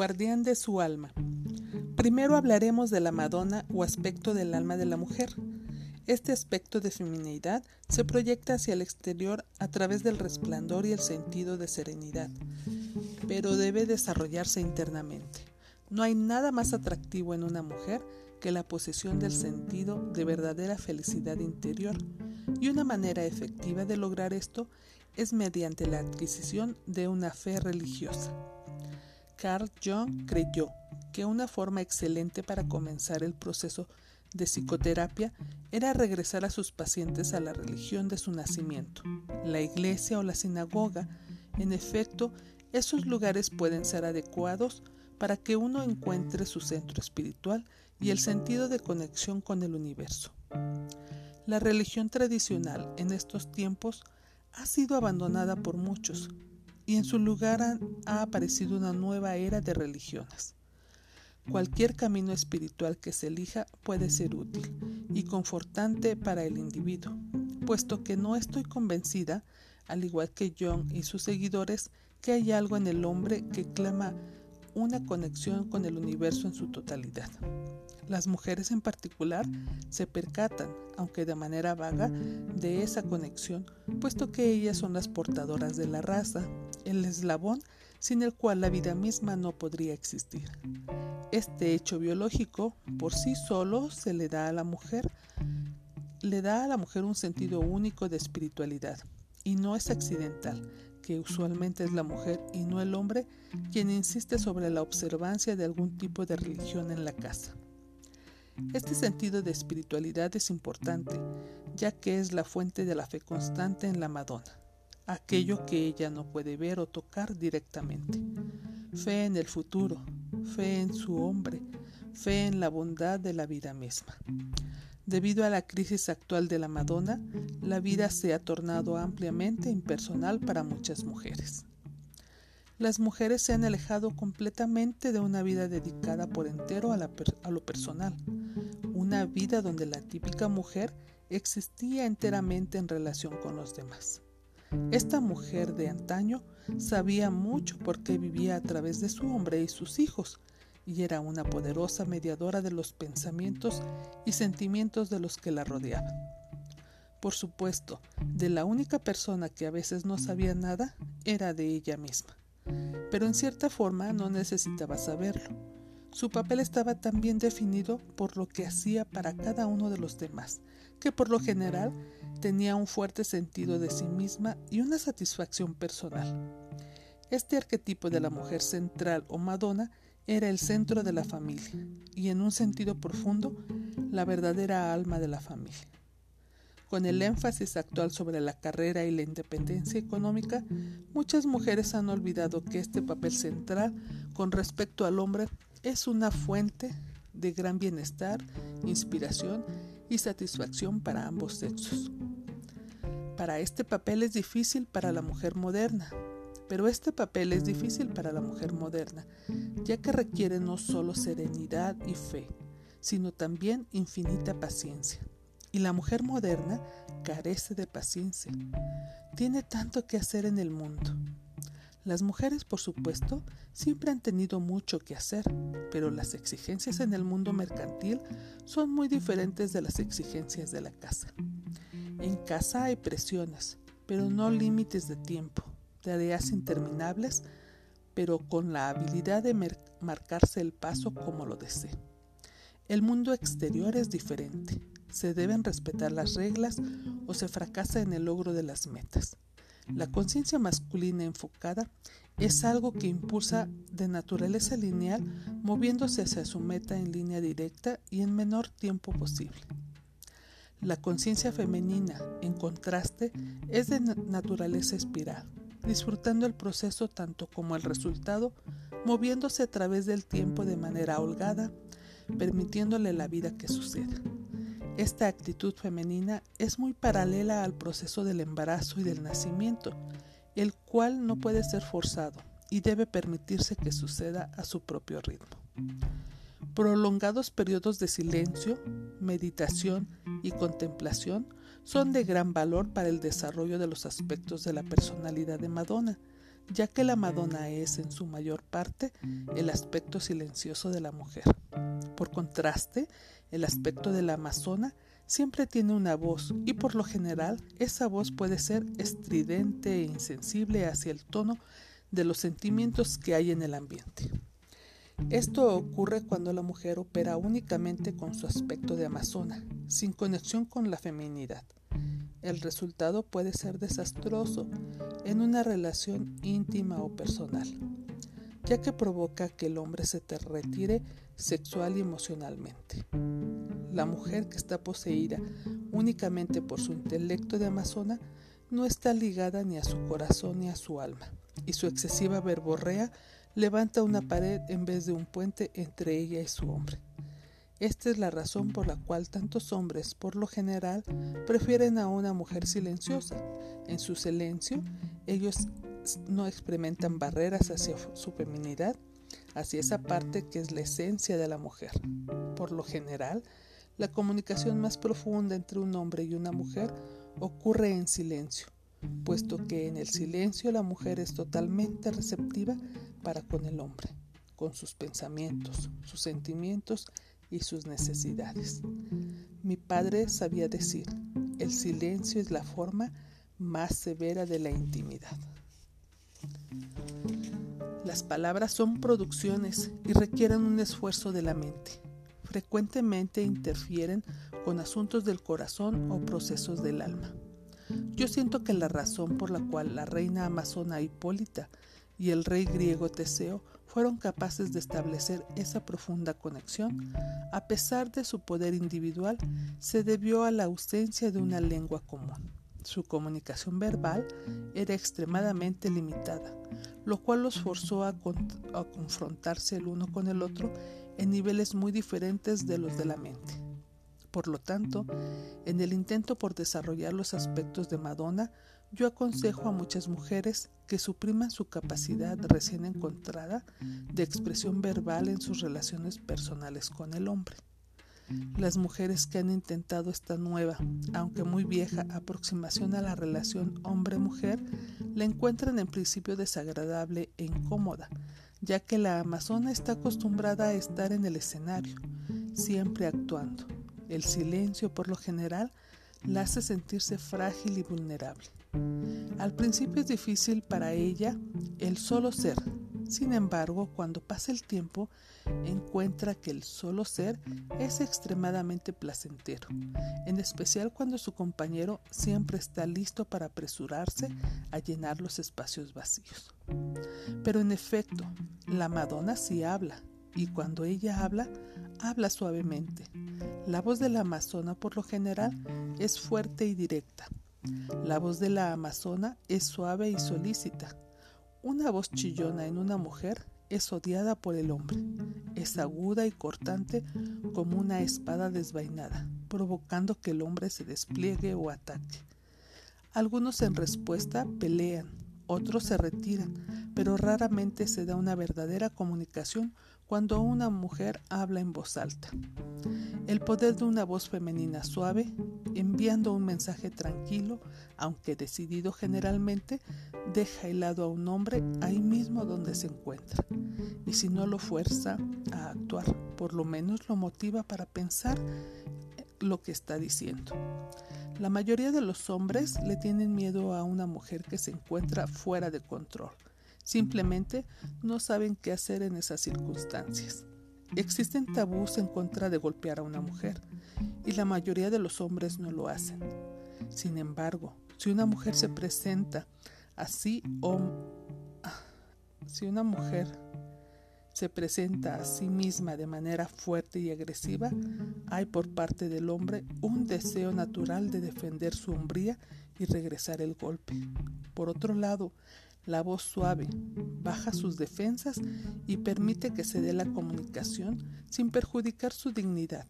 guardián de su alma. Primero hablaremos de la Madonna o aspecto del alma de la mujer. Este aspecto de feminidad se proyecta hacia el exterior a través del resplandor y el sentido de serenidad, pero debe desarrollarse internamente. No hay nada más atractivo en una mujer que la posesión del sentido de verdadera felicidad interior, y una manera efectiva de lograr esto es mediante la adquisición de una fe religiosa. Carl Jung creyó que una forma excelente para comenzar el proceso de psicoterapia era regresar a sus pacientes a la religión de su nacimiento, la iglesia o la sinagoga. En efecto, esos lugares pueden ser adecuados para que uno encuentre su centro espiritual y el sentido de conexión con el universo. La religión tradicional en estos tiempos ha sido abandonada por muchos, y en su lugar ha aparecido una nueva era de religiones. Cualquier camino espiritual que se elija puede ser útil y confortante para el individuo, puesto que no estoy convencida, al igual que John y sus seguidores, que hay algo en el hombre que clama una conexión con el universo en su totalidad. Las mujeres en particular se percatan, aunque de manera vaga, de esa conexión, puesto que ellas son las portadoras de la raza, el eslabón sin el cual la vida misma no podría existir. Este hecho biológico por sí solo se le da a la mujer, le da a la mujer un sentido único de espiritualidad, y no es accidental, que usualmente es la mujer y no el hombre quien insiste sobre la observancia de algún tipo de religión en la casa. Este sentido de espiritualidad es importante, ya que es la fuente de la fe constante en la Madonna, aquello que ella no puede ver o tocar directamente. Fe en el futuro, fe en su hombre, fe en la bondad de la vida misma. Debido a la crisis actual de la Madonna, la vida se ha tornado ampliamente impersonal para muchas mujeres las mujeres se han alejado completamente de una vida dedicada por entero a, lo personal, una vida donde la típica mujer existía enteramente en relación con los demás. Esta mujer de antaño sabía mucho por qué vivía a través de su hombre y sus hijos, y era una poderosa mediadora de los pensamientos y sentimientos de los que la rodeaban. Por supuesto, de la única persona que a veces no sabía nada era de ella misma pero en cierta forma no necesitaba saberlo. Su papel estaba tan bien definido por lo que hacía para cada uno de los demás, que por lo general tenía un fuerte sentido de sí misma y una satisfacción personal. Este arquetipo de la mujer central o Madonna era el centro de la familia y en un sentido profundo la verdadera alma de la familia. Con el énfasis actual sobre la carrera y la independencia económica, muchas mujeres han olvidado que este papel central con respecto al hombre es una fuente de gran bienestar, inspiración y satisfacción para ambos sexos. Para este papel es difícil para la mujer moderna, pero este papel es difícil para la mujer moderna, ya que requiere no solo serenidad y fe, sino también infinita paciencia. Y la mujer moderna carece de paciencia. Tiene tanto que hacer en el mundo. Las mujeres, por supuesto, siempre han tenido mucho que hacer, pero las exigencias en el mundo mercantil son muy diferentes de las exigencias de la casa. En casa hay presiones, pero no límites de tiempo, tareas interminables, pero con la habilidad de marcarse el paso como lo desee. El mundo exterior es diferente se deben respetar las reglas o se fracasa en el logro de las metas. La conciencia masculina enfocada es algo que impulsa de naturaleza lineal moviéndose hacia su meta en línea directa y en menor tiempo posible. La conciencia femenina, en contraste, es de naturaleza espiral, disfrutando el proceso tanto como el resultado, moviéndose a través del tiempo de manera holgada, permitiéndole la vida que suceda. Esta actitud femenina es muy paralela al proceso del embarazo y del nacimiento, el cual no puede ser forzado y debe permitirse que suceda a su propio ritmo. Prolongados periodos de silencio, meditación y contemplación son de gran valor para el desarrollo de los aspectos de la personalidad de Madonna, ya que la Madonna es en su mayor parte el aspecto silencioso de la mujer. Por contraste, el aspecto de la Amazona siempre tiene una voz y por lo general esa voz puede ser estridente e insensible hacia el tono de los sentimientos que hay en el ambiente. Esto ocurre cuando la mujer opera únicamente con su aspecto de amazona, sin conexión con la feminidad. El resultado puede ser desastroso en una relación íntima o personal, ya que provoca que el hombre se te retire sexual y emocionalmente. La mujer que está poseída únicamente por su intelecto de amazona no está ligada ni a su corazón ni a su alma, y su excesiva verborrea levanta una pared en vez de un puente entre ella y su hombre. Esta es la razón por la cual tantos hombres, por lo general, prefieren a una mujer silenciosa. En su silencio, ellos no experimentan barreras hacia su feminidad, hacia esa parte que es la esencia de la mujer. Por lo general, la comunicación más profunda entre un hombre y una mujer ocurre en silencio, puesto que en el silencio la mujer es totalmente receptiva para con el hombre, con sus pensamientos, sus sentimientos y sus necesidades. Mi padre sabía decir, el silencio es la forma más severa de la intimidad. Las palabras son producciones y requieren un esfuerzo de la mente. Frecuentemente interfieren con asuntos del corazón o procesos del alma. Yo siento que la razón por la cual la reina amazona Hipólita y el rey griego Teseo fueron capaces de establecer esa profunda conexión, a pesar de su poder individual, se debió a la ausencia de una lengua común. Su comunicación verbal era extremadamente limitada, lo cual los forzó a, a, confrontarse el uno con el otro en niveles muy diferentes de los de la mente. Por lo tanto, en el intento por desarrollar los aspectos de Madonna, yo aconsejo a muchas mujeres que supriman su capacidad recién encontrada de expresión verbal en sus relaciones personales con el hombre. Las mujeres que han intentado esta nueva, aunque muy vieja, aproximación a la relación hombre-mujer, la encuentran en principio desagradable e incómoda, ya que la amazona está acostumbrada a estar en el escenario, siempre actuando. El silencio, por lo general, la hace sentirse frágil y vulnerable. Al principio es difícil para ella el solo ser. Sin embargo, cuando pasa el tiempo, encuentra que el solo ser es extremadamente placentero, en especial cuando su compañero siempre está listo para apresurarse a llenar los espacios vacíos. Pero en efecto, la Madonna sí habla, y cuando ella habla, habla suavemente. La voz de la Amazona por lo general es fuerte y directa, la voz de la amazona es suave y solícita. Una voz chillona en una mujer es odiada por el hombre. Es aguda y cortante como una espada desvainada, provocando que el hombre se despliegue o ataque. Algunos en respuesta pelean, otros se retiran, pero raramente se da una verdadera comunicación cuando una mujer habla en voz alta. El poder de una voz femenina suave, enviando un mensaje tranquilo, aunque decidido generalmente, deja helado a un hombre ahí mismo donde se encuentra. Y si no lo fuerza a actuar, por lo menos lo motiva para pensar lo que está diciendo. La mayoría de los hombres le tienen miedo a una mujer que se encuentra fuera de control Simplemente no saben qué hacer en esas circunstancias. Existen tabús en contra de golpear a una mujer y la mayoría de los hombres no lo hacen. Sin embargo, si una mujer se presenta así o si una mujer se presenta a sí misma de manera fuerte y agresiva, hay por parte del hombre un deseo natural de defender su hombría y regresar el golpe. Por otro lado, la voz suave, baja sus defensas y permite que se dé la comunicación sin perjudicar su dignidad.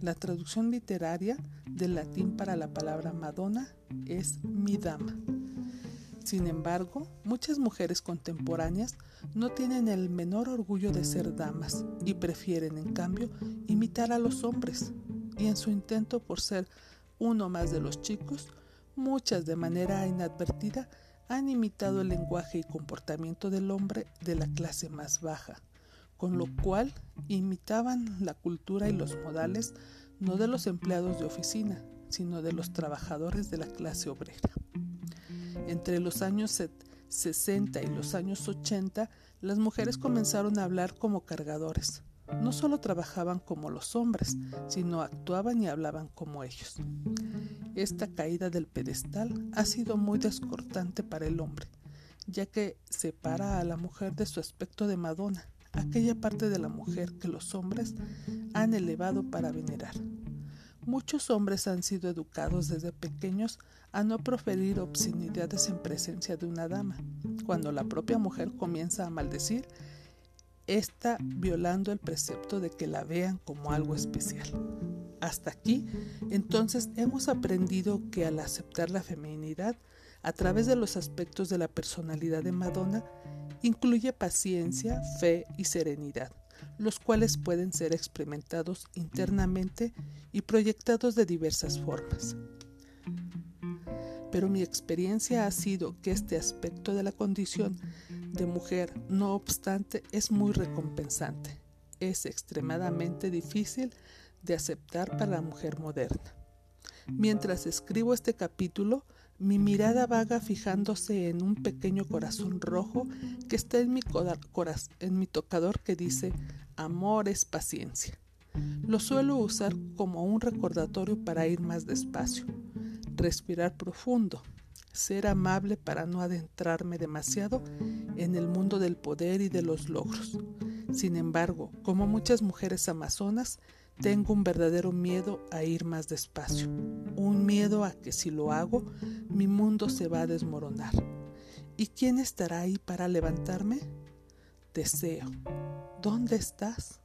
La traducción literaria del latín para la palabra Madonna es mi dama. Sin embargo, muchas mujeres contemporáneas no tienen el menor orgullo de ser damas y prefieren, en cambio, imitar a los hombres. Y en su intento por ser uno más de los chicos, muchas de manera inadvertida han imitado el lenguaje y comportamiento del hombre de la clase más baja, con lo cual imitaban la cultura y los modales no de los empleados de oficina, sino de los trabajadores de la clase obrera. Entre los años 60 y los años 80, las mujeres comenzaron a hablar como cargadores. No solo trabajaban como los hombres, sino actuaban y hablaban como ellos. Esta caída del pedestal ha sido muy descortante para el hombre, ya que separa a la mujer de su aspecto de Madonna, aquella parte de la mujer que los hombres han elevado para venerar. Muchos hombres han sido educados desde pequeños a no proferir obscenidades en presencia de una dama. Cuando la propia mujer comienza a maldecir, está violando el precepto de que la vean como algo especial. Hasta aquí, entonces hemos aprendido que al aceptar la feminidad, a través de los aspectos de la personalidad de Madonna, incluye paciencia, fe y serenidad los cuales pueden ser experimentados internamente y proyectados de diversas formas. Pero mi experiencia ha sido que este aspecto de la condición de mujer, no obstante, es muy recompensante. Es extremadamente difícil de aceptar para la mujer moderna. Mientras escribo este capítulo, mi mirada vaga fijándose en un pequeño corazón rojo que está en mi, en mi tocador que dice amor es paciencia. Lo suelo usar como un recordatorio para ir más despacio, respirar profundo, ser amable para no adentrarme demasiado en el mundo del poder y de los logros. Sin embargo, como muchas mujeres amazonas, tengo un verdadero miedo a ir más despacio, un miedo a que si lo hago, mi mundo se va a desmoronar. ¿Y quién estará ahí para levantarme? Deseo. ¿Dónde estás?